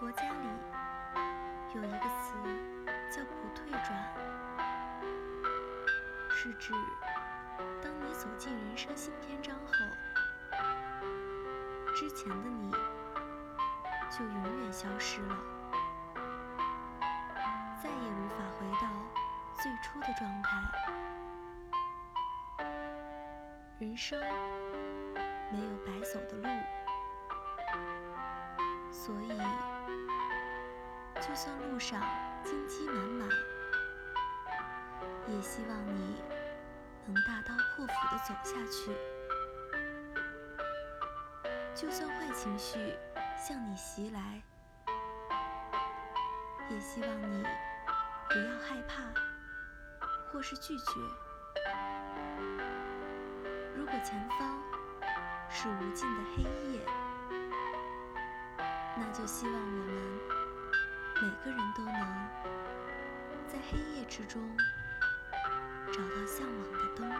佛家里有一个词叫“不退转”，是指当你走进人生新篇章后，之前的你就永远消失了，再也无法回到最初的状态。人生没有白走的路。所以，就算路上荆棘满满，也希望你能大刀阔斧地走下去。就算坏情绪向你袭来，也希望你不要害怕或是拒绝。如果前方是无尽的黑夜，那就希望我们每个人都能在黑夜之中找到向往的灯